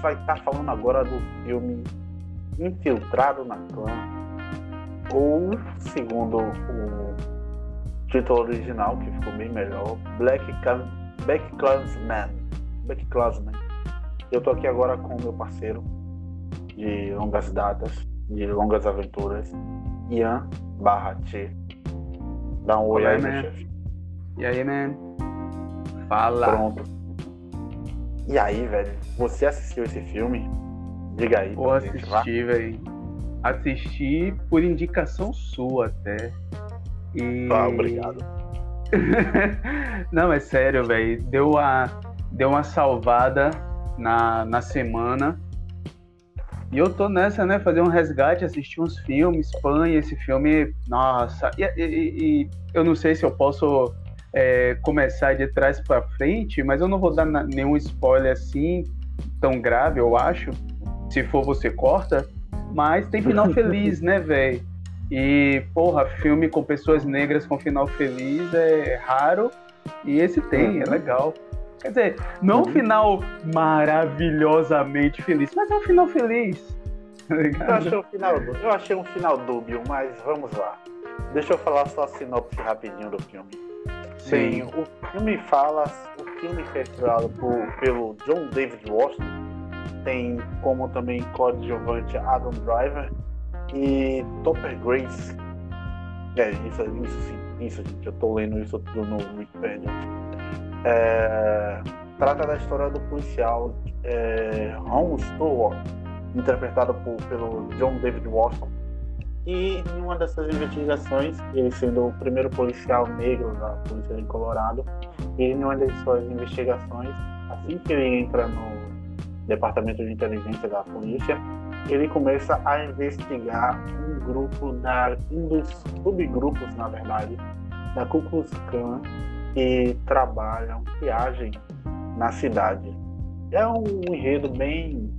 vai estar tá falando agora do filme Infiltrado na Clã, ou, segundo o título original, que ficou bem melhor, Black, Can Black Clansman. Black Clansman. Eu tô aqui agora com o meu parceiro de longas datas, de longas aventuras, Ian barra T. Dá um oi aí, meu chefe. E aí, man? Fala. Pronto. E aí, velho? Você assistiu esse filme? Diga aí. Pô, assisti, velho. Assisti por indicação sua até. E... Ah, obrigado. Não, é sério, velho. Deu, a, deu uma salvada na, na semana. E eu tô nessa, né? Fazer um resgate, assistir uns filmes, Espanha, esse filme. Nossa, e, e, e eu não sei se eu posso é, começar de trás para frente, mas eu não vou dar nenhum spoiler assim tão grave, eu acho. Se for, você corta. Mas tem final feliz, né, velho? E, porra, filme com pessoas negras com final feliz é raro. E esse tem, é uhum. legal. Quer dizer, não um uhum. final maravilhosamente feliz, mas é um final feliz. Tá eu achei um final, eu achei um final dúbio, mas vamos lá. Deixa eu falar só a sinopse rapidinho do filme. Sim. O filme fala, o filme feito por, pelo John David Washington tem como também coadjuvante Adam Driver e Topper Grace. É, isso, isso isso, gente. Eu tô lendo isso tudo no Wikipedia. É, trata da história do policial é, Ron Stewart, interpretado por, pelo John David Watson. E em uma dessas investigações, ele sendo o primeiro policial negro da Polícia de Colorado, ele em uma das suas investigações, assim que ele entra no departamento de inteligência da polícia, ele começa a investigar um grupo da um dos subgrupos, na verdade, da Ku Klux Klan que trabalham, que agem na cidade. É um enredo bem,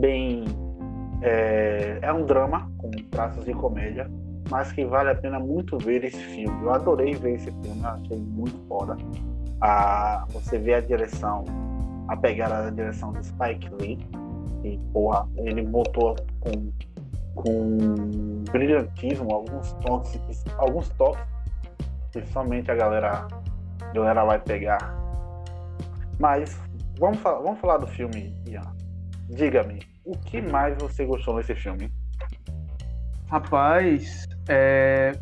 bem, é, é um drama com traços de comédia, mas que vale a pena muito ver esse filme. Eu adorei ver esse filme, achei muito foda. Você vê a direção, a pegada da direção do Spike Lee, e porra, ele botou com, com brilhantismo alguns toques, alguns toques que somente a galera, a galera vai pegar. Mas vamos, vamos falar do filme, Ian. Diga-me, o que mais você gostou nesse filme? Rapaz, é...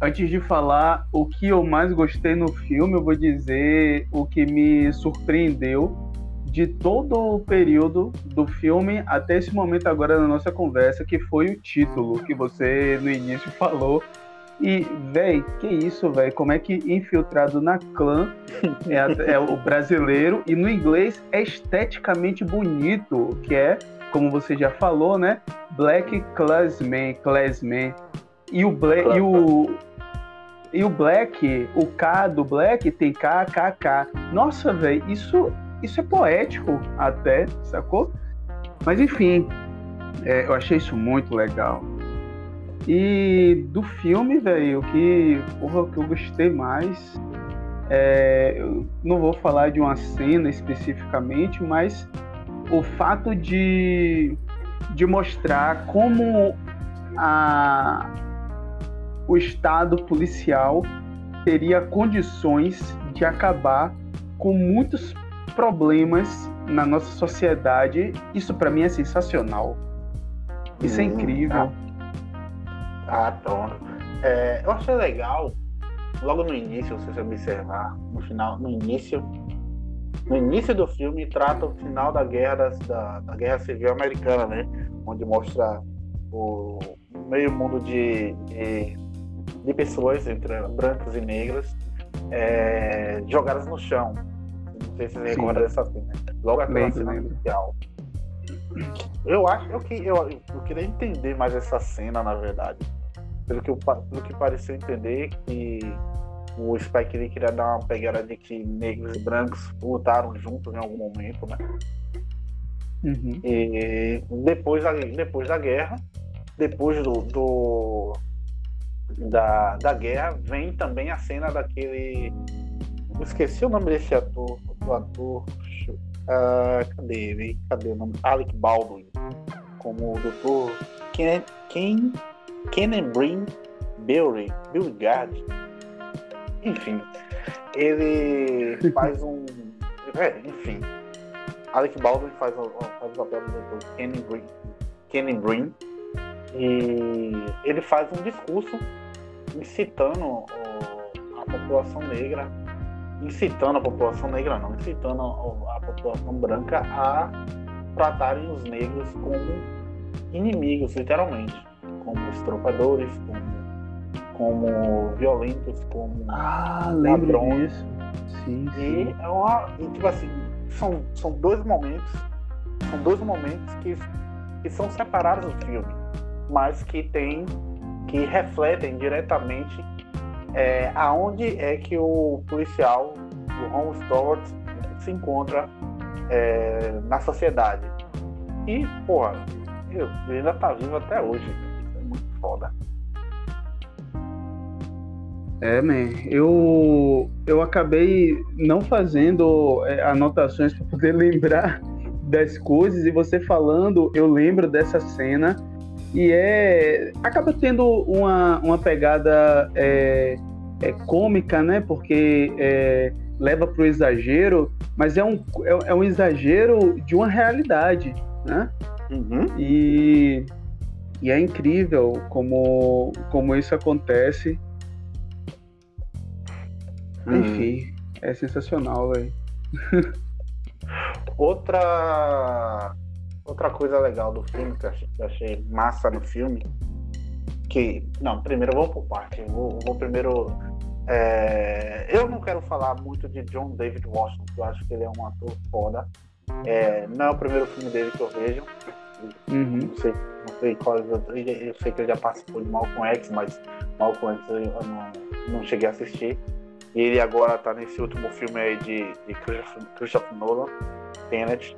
antes de falar o que eu mais gostei no filme, eu vou dizer o que me surpreendeu de todo o período do filme até esse momento agora na nossa conversa, que foi o título que você no início falou. E, véi, que isso, véi? Como é que infiltrado na clã é, é, o brasileiro e no inglês é esteticamente bonito, que é, como você já falou, né? Black Classman, Classman. E o, Black, e o e o Black, o K do Black tem K, K, K. Nossa, velho, isso isso é poético até, sacou? Mas enfim, é, eu achei isso muito legal. E do filme, velho, o que, porra, que eu gostei mais. É, eu não vou falar de uma cena especificamente, mas o fato de, de mostrar como a, o Estado policial teria condições de acabar com muitos problemas na nossa sociedade, isso para mim é sensacional. Isso é hum, é incrível. Ah, ah pronto. É, eu achei legal, logo no início, se você observar, no final, no início, no início do filme trata o final da guerra da, da guerra civil americana, né? Onde mostra o meio mundo de, de, de pessoas entre brancos e negros é, jogadas no chão não sei se você recorda dessa cena. Logo aquela cena inicial. Eu acho eu, que, eu, eu queria entender mais essa cena, na verdade. Pelo que, eu, pelo que pareceu entender, que o Spike Lee queria dar uma pegada de que negros e brancos lutaram juntos em algum momento, né? Uhum. E depois da, depois da guerra, depois do, do da, da guerra, vem também a cena daquele. Esqueci o nome desse ator do ator. Uh, cadê ele? Cadê o nome? Alec Baldwin, como o Dr. Ken, Ken, Kenenbrin Billy, Billy Gard. Enfim, ele faz um. É, enfim. Alec Baldwin faz, faz o papel do Dr. Kenny Kenny Green e ele faz um discurso incitando a população negra, incitando a população negra não, incitando a população branca a tratarem os negros como inimigos, literalmente, como estropadores, como, como violentos, como ah, ladrões. Sim, sim. E é uma, e, tipo assim, são, são dois momentos, são dois momentos que, que são separados do filme, mas que tem, que refletem diretamente é, aonde é que o policial, o Holmes Stewart, se encontra é, na sociedade. E, porra, ele ainda tá vivo até hoje. É foda. É, man, eu, eu acabei não fazendo é, anotações para poder lembrar das coisas e você falando, eu lembro dessa cena e é acaba tendo uma, uma pegada é, é cômica, né? Porque é, leva para o exagero, mas é um, é, é, um exagero de uma realidade, né? Uhum. E, e é incrível como, como isso acontece Hum. Enfim, é sensacional, velho. outra outra coisa legal do filme que eu achei, que eu achei massa no filme que não primeiro vamos por parte vou, vou primeiro é, eu não quero falar muito de John David Washington que eu acho que ele é um ator foda é, não é o primeiro filme dele que eu vejo uhum. não sei não sei qual eu sei que ele já participou de Malcolm X mas Malcolm X eu não, não cheguei a assistir e ele agora tá nesse último filme aí de, de Christopher Nolan, Tenet.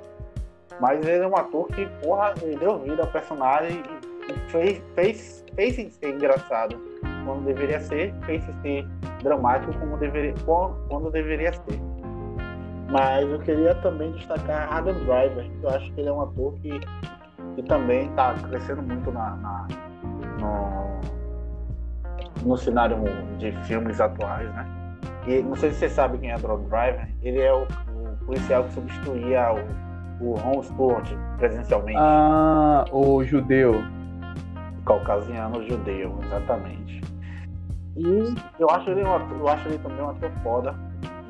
Mas ele é um ator que, porra, ele deu vida ao personagem e fez, fez, fez ser engraçado quando deveria ser, fez ser dramático como deveria, quando deveria ser. Mas eu queria também destacar Adam Driver, que eu acho que ele é um ator que, que também está crescendo muito na, na no, no cenário de filmes atuais, né? E não sei se você sabe quem é Drone Driver. Ele é o, o policial que substituía o, o Ron Stewart presencialmente. Ah, o judeu. O caucasiano judeu, exatamente. E eu acho ele, eu acho ele também um ator foda.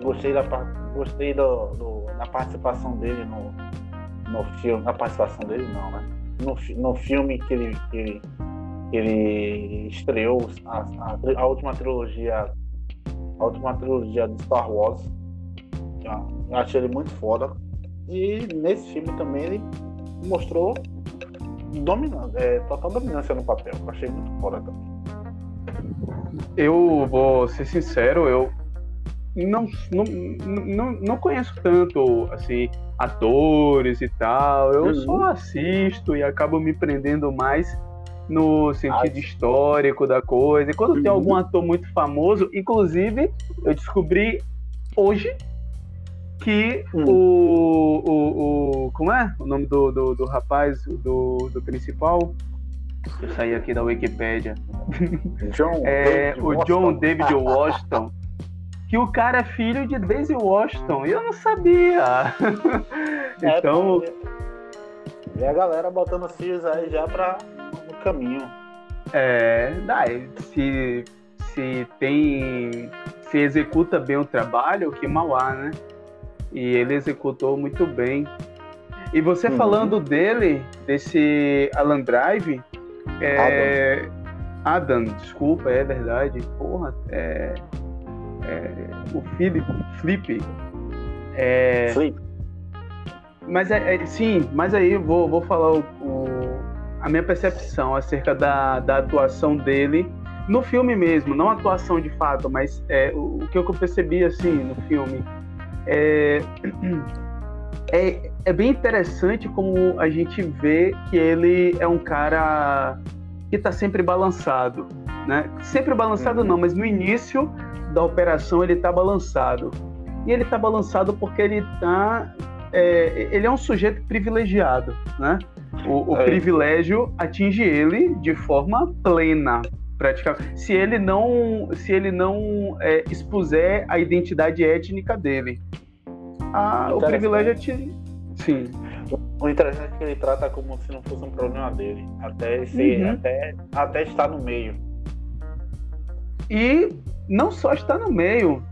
Gostei da, gostei do, do, da participação dele no, no filme. Na participação dele não, né? No, no filme que ele, que ele, que ele estreou a, a, a última trilogia a última trilogia de Star Wars. Eu achei ele muito foda. E nesse filme também ele mostrou dominância, é, total dominância no papel. Eu achei muito foda também. Eu vou ser sincero, eu não, não, não, não conheço tanto assim atores e tal. Eu uhum. só assisto e acabo me prendendo mais no sentido histórico da coisa. E quando uhum. tem algum ator muito famoso, inclusive, eu descobri hoje que uhum. o, o, o, Como é o nome do, do, do rapaz, do, do principal? Eu saí aqui da Wikipédia. John é, o Washington. John David Washington. Que o cara é filho de Daisy Washington. E eu não sabia. É, então. E a galera botando filhos aí já pra caminho. É, dá. Se, se tem. Se executa bem o trabalho, que mal há, né? E ele executou muito bem. E você uhum. falando dele, desse Alan Drive, é, Adam. Adam, desculpa, é verdade. Porra, é, é o Philip, Flip. É, Flip. Mas é, é, sim, mas aí vou, vou falar o, o a minha percepção acerca da, da atuação dele no filme mesmo, não a atuação de fato, mas é, o, o que eu percebi assim no filme é, é, é bem interessante como a gente vê que ele é um cara que está sempre balançado, né? Sempre balançado uhum. não, mas no início da operação ele está balançado. E ele está balançado porque ele está é, ele é um sujeito privilegiado, né? O, o É. privilégio atinge ele de forma plena, praticamente. Se ele não, se ele não é, expuser a identidade étnica dele, a- o Interessante. privilégio atinge. Sim. O interessante é que ele trata como se não fosse um problema dele. Até, ser, Uhum. até, até estar no meio. E não só está no meio,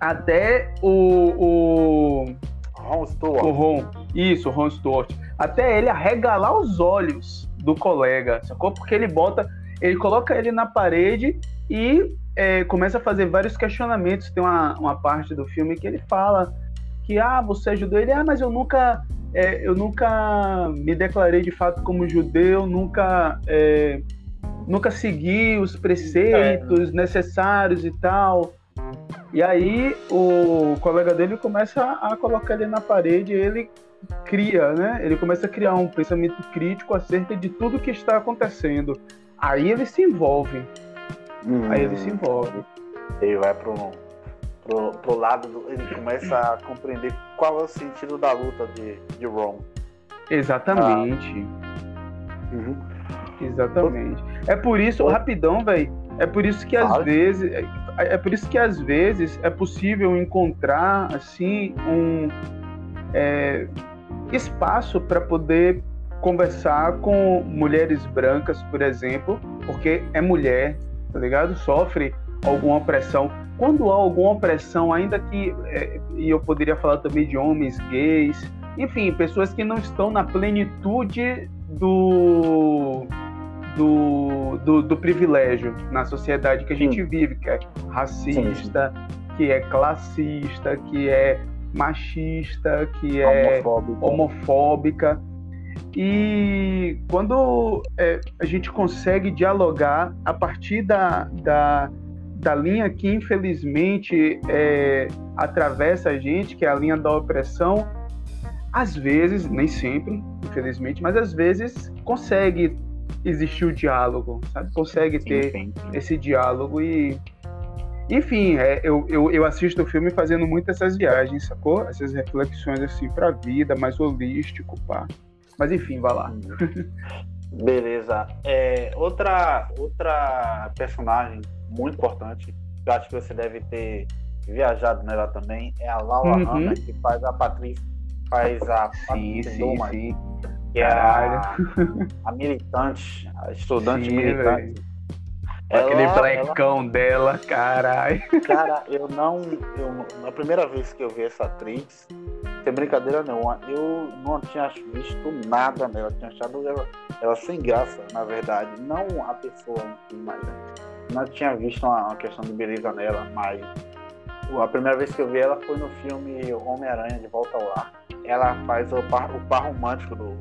até o, o Ron O Stewart. Ron, isso, o Ron Stewart. Até ele arregalar os olhos do colega, sacou? Porque ele bota, ele coloca ele na parede e é, começa a fazer vários questionamentos. Tem uma, uma parte do filme que ele fala que, ah, você ajudou ele, ah, mas eu nunca, é, eu nunca me declarei de fato como judeu, nunca, é, nunca segui os preceitos necessários e tal. E aí o colega dele começa a colocar ele na parede e ele cria, né? Ele começa a criar um pensamento crítico acerca de tudo que está acontecendo. Aí ele se envolve. Hum, Aí ele se envolve. Ele vai pro, pro, pro lado do. Ele começa a compreender qual é o sentido da luta de, de Ron. Exatamente. Uhum. Exatamente. É por isso, rapidão, velho. É por isso que às vezes. É, é por isso que às vezes é possível encontrar assim um é, espaço para poder conversar com mulheres brancas, por exemplo, porque é mulher, tá ligado? Sofre alguma opressão. Quando há alguma opressão, ainda que é, e eu poderia falar também de homens gays, enfim, pessoas que não estão na plenitude do do, do, do privilégio na sociedade que a gente vive, que é racista, que é classista, que é machista, que é Homofóbico. homofóbica. E quando é, a gente consegue dialogar a partir da, da, da linha que infelizmente é, atravessa a gente, que é a linha da opressão, às vezes, nem sempre, infelizmente, mas às vezes consegue existir o diálogo, sabe? Consegue ter Sim, sim. esse diálogo e enfim, é, eu, eu, eu assisto o filme fazendo muito essas viagens, sacou? Essas reflexões assim pra vida, mais holístico, pá. Mas enfim, vai lá. Beleza. É, outra, outra personagem muito importante, que eu acho que você deve ter viajado nela também, é a Laura Uhum. Hanna, que faz a Patrícia, faz a Sim, Patrícia sim, Dumas, sim. Que é a, a militante, a estudante Sim, militante. Aquele Ela- blecão dela, caralho. Cara, eu não. Eu, a primeira vez que eu vi essa atriz, sem brincadeira nenhuma, eu não tinha visto nada nela. Eu tinha achado ela, ela sem graça, na verdade. Não a pessoa mas não tinha visto uma, uma questão de beleza nela. Mas a primeira vez que eu vi ela foi no filme Homem-Aranha de Volta ao Lar. Ela faz o par, o par romântico do,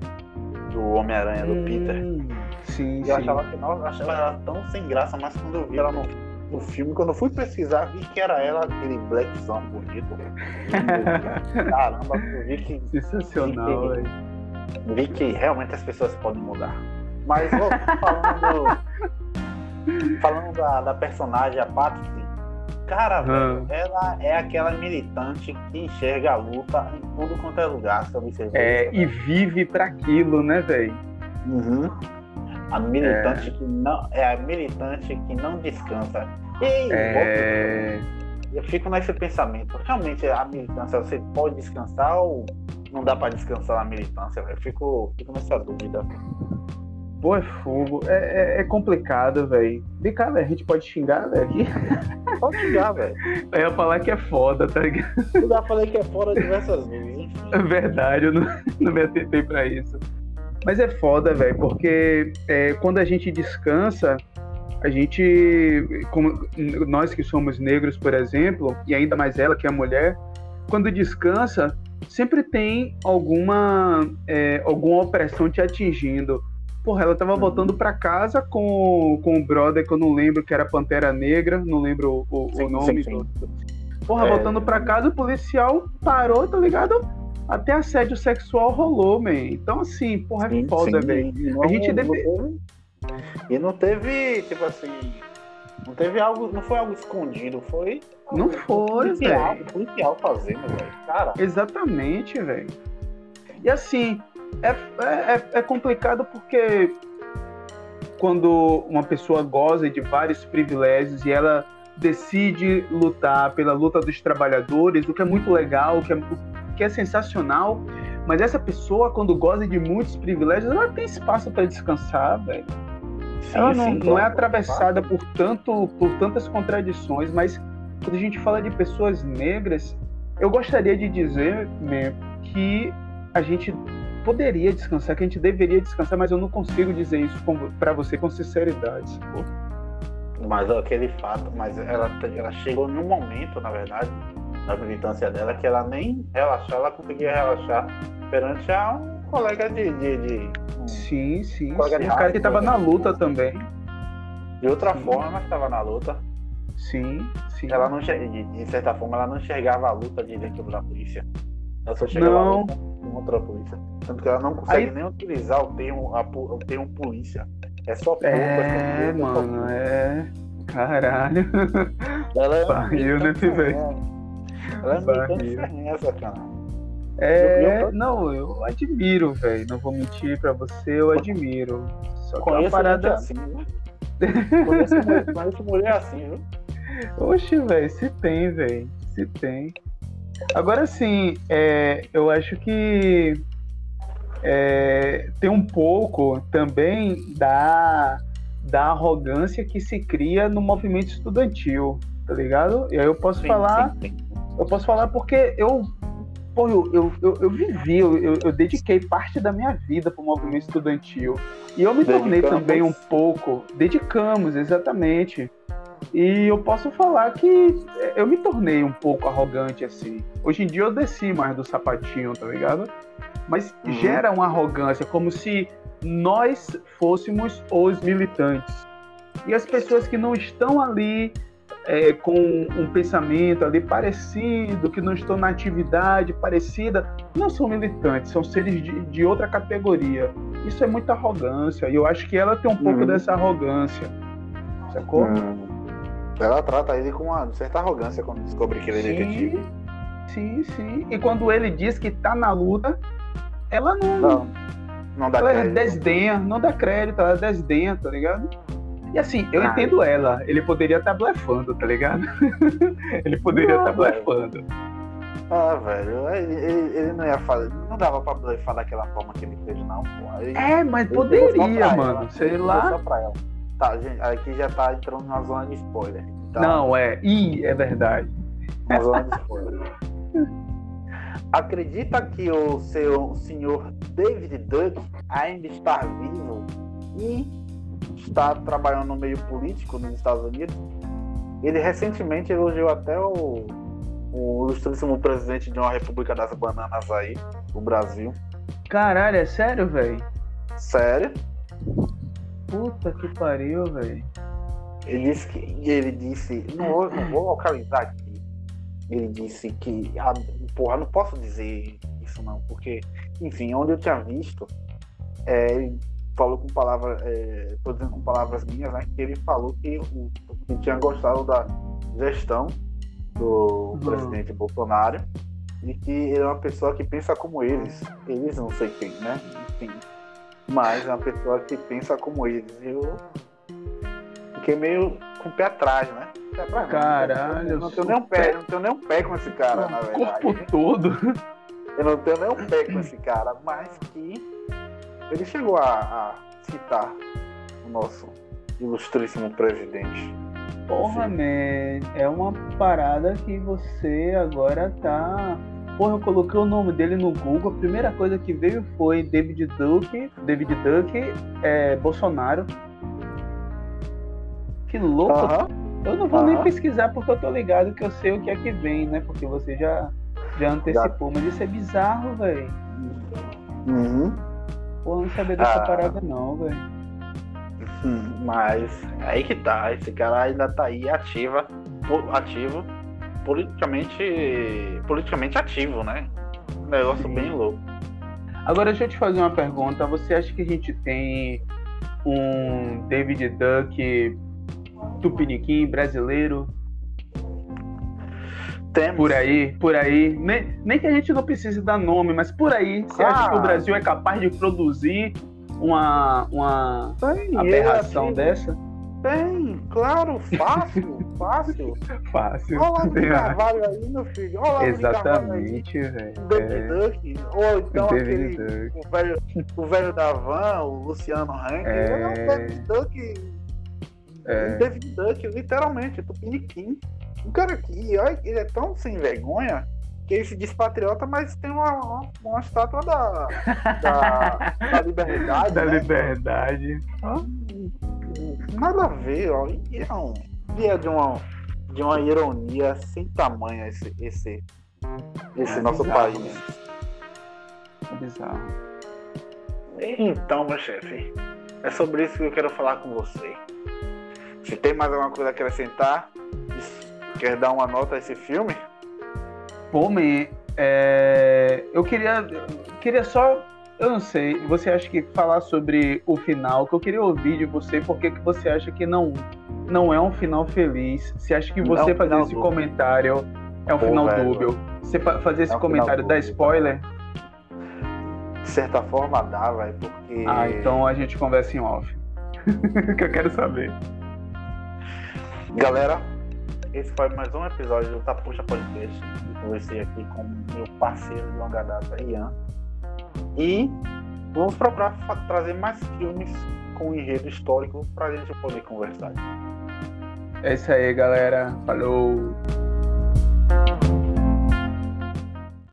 do Homem-Aranha, do Peter. Hum, Sim, E sim. eu achava que eu achava ela tão sem graça, mas quando eu vi ela no, no filme, quando eu fui pesquisar, vi que era ela, aquele blackzão bonito. Caramba, eu vi que, Sensacional, velho. vi que realmente as pessoas podem mudar. Mas falando, falando da, da personagem, a Patrick, cara, velho, ela é aquela militante que enxerga a luta em tudo quanto é lugar, você observou É, isso, e né? vive para aquilo, né, velho? Uhum. A militante que não. É a militante que não descansa. E É, eu fico nesse pensamento. Realmente a militância, você pode descansar ou não dá pra descansar na militância? Eu fico, fico nessa dúvida. Pô, é fogo. É, é- é complicado, velho. Vem cá, velho. A gente pode xingar, velho, aqui. Pode xingar, velho. Eu ia falar que é foda, tá ligado? Eu já falei que é fora diversas vezes. É verdade, eu não, não me atentei pra isso. Mas é foda, velho, porque é, quando a gente descansa, a gente, como nós que somos negros, por exemplo, e ainda mais ela que é mulher, quando descansa, sempre tem alguma, é, alguma opressão te atingindo. Porra, ela tava voltando pra casa com, com o brother que eu não lembro, que era Pantera Negra, não lembro o, o Sim, nome. sim, sim. do- Porra, É. voltando pra casa, o policial parou, tá ligado? Até assédio sexual rolou, man. Então, assim, porra, é foda, velho. A gente não deve- E não teve, tipo assim. Não teve algo, não foi algo escondido, foi. Não foi, velho. policial fazendo, velho. Cara. Exatamente, velho. E assim, é, é, é complicado porque quando uma pessoa goza de vários privilégios e ela decide lutar pela luta dos trabalhadores, o que é muito legal, o que é, o que é sensacional, mas essa pessoa, quando goza de muitos privilégios, ela tem espaço para descansar, velho. Ela não, sim, não é atravessada por, tanto, por tantas contradições, mas quando a gente fala de pessoas negras, eu gostaria de dizer né, que a gente poderia descansar, que a gente deveria descansar, mas eu não consigo dizer isso para você com sinceridade. Mas aquele fato, mas ela, ela chegou num momento, na verdade, na militância dela, que ela nem relaxar, ela conseguia relaxar perante a um colega de. de, de um sim, sim. Um, sim. um cara que estava na luta também. De outra sim. forma, estava na luta. Sim, sim. Ela não de, de certa forma, ela não enxergava a luta de dentro da polícia. Ela só chegava não. a luta contra a polícia. Tanto que ela não consegue Aí... nem utilizar o termo, a, o termo polícia. É só pouco. É, é mano, é. Caralho. Ela é Barril, né, velho? Ela é essa, cara. É, não, eu admiro, velho. Não vou mentir pra você, eu admiro. Só que é uma parada assim, né? conheço, conheço mulher assim, viu? Oxe, velho, se tem, velho. Se tem. Agora sim, é, eu acho que é, tem um pouco também da, da arrogância que se cria no movimento estudantil, tá ligado? E aí eu posso sim, falar. Sim, sim. Eu posso falar porque eu pô, eu, eu, eu, eu vivi, eu, eu, dediquei parte da minha vida para o movimento estudantil. E eu me tornei também um pouco. Dedicamos, exatamente. E eu posso falar que eu me tornei um pouco arrogante assim. Hoje em dia eu desci mais do sapatinho, tá ligado? Mas uhum. gera uma arrogância, como se nós fôssemos os militantes. E as pessoas que não estão ali é, com um pensamento ali parecido, que não estão na atividade parecida, não são militantes, são seres de, de outra categoria. Isso é muita arrogância, e eu acho que ela tem um pouco uhum. dessa arrogância. Sacou? Uhum. Ela trata ele com uma certa arrogância quando descobre que ele é detetive. Sim, sim. E quando ele diz que tá na luta, ela não. Não, não dá ela crédito. desdenha, não dá crédito, ela desdenha, tá ligado? E assim, eu ah, entendo ela. Ele poderia estar tá blefando, tá ligado? ele poderia estar tá blefando. Ah, velho, ele, ele, ele, não ia fazer. Não dava pra blefar daquela forma que ele fez, não, pô. Ele, é, mas poderia, mano. Ela, sei lá. Só pra ela. Tá, gente, aqui já tá entrando numa zona de spoiler. Então... Não, é. Ih, é verdade. Uma zona de spoiler. Acredita que o seu senhor David Duck ainda está vivo e está trabalhando no meio político nos Estados Unidos. Ele recentemente elogiou até o, o ilustríssimo presidente de uma República das Bananas aí, o Brasil. Caralho, é sério, velho? Sério? Puta que pariu, velho. Ele disse que. Ele disse. Não vou, não vou localizar aqui. Ele disse que. Ah, porra, não posso dizer isso não, porque, enfim, onde eu tinha visto, é, falou com palavras, é, dizendo com palavras minhas, né, que ele falou que, que tinha gostado da gestão do uhum. presidente Bolsonaro e que ele é uma pessoa que pensa como eles. Eles não sei quem, né? Enfim. Mas é uma pessoa que pensa como eles. Eu fiquei meio com o pé atrás, né? Pé atrás, Caralho, não, não tenho nem um pé, não tenho nem um pé com esse cara, na verdade. corpo todo. Eu não tenho nem um pé com esse cara, mas que ele chegou a, a citar o nosso ilustríssimo presidente. Porra, man, é uma parada que você agora tá. Porra, eu coloquei o nome dele no Google, a primeira coisa que veio foi David Duke, David Duke, é, Bolsonaro. Que louco! Eu não vou nem pesquisar porque eu tô ligado que eu sei o que é que vem, né? Porque você já, já antecipou, já. mas isso é bizarro, velho. Uhum. Pô, não sabia dessa ah, parada não, velho. Hum, mas aí que tá, esse cara ainda tá aí ativa, ativo, politicamente, politicamente ativo, né? Um negócio Sim. bem louco. Agora deixa eu te fazer uma pergunta. Você acha que a gente tem um David Duck tupiniquim brasileiro. Temos. Por aí, por aí. Nem, nem que a gente não precise dar nome, mas por aí. Você acha que o Ah. Brasil é capaz de produzir uma, uma aberração eu achei- dessa? Tem, claro, fácil, fácil. Fácil. Olha o Carvalho aí, meu filho. Olha. Exatamente, velho. É, Duck, ou então aquele, o velho, o velho da Van, o Luciano Hank, É. ele é um David Duck, É. um David Duck, literalmente, tupiniquim. O cara aqui, olha, ele é tão sem vergonha que ele se diz patriota, mas tem uma, uma, uma estátua da, da, da liberdade, Da né? liberdade. Nada a ver, ó. E é, um, e é de, uma, de uma ironia sem tamanho esse, esse, esse É nosso bizarro, país. né? É bizarro. Então, meu chefe, é sobre isso que eu quero falar com você. Se tem mais alguma coisa a acrescentar, quer dar uma nota a esse filme? Pô, man, é, eu queria, queria só, eu não sei, você acha que falar sobre o final, que eu queria ouvir de você, por que você acha que não, não é um final feliz? Você acha que Não você um fazer esse dúbio. comentário é um Pô, final velho. dúbio? Você fa- fazer esse É um comentário dá dúbio. spoiler? De certa forma dá, velho, porque. Ah, então a gente conversa em off. que eu quero saber. Galera, esse foi mais um episódio do Tapuxa Podcast. Eu conversei aqui com meu parceiro de longa data, Ian. E vamos procurar trazer mais filmes com enredo histórico para a gente poder conversar. É isso aí, galera. Falou!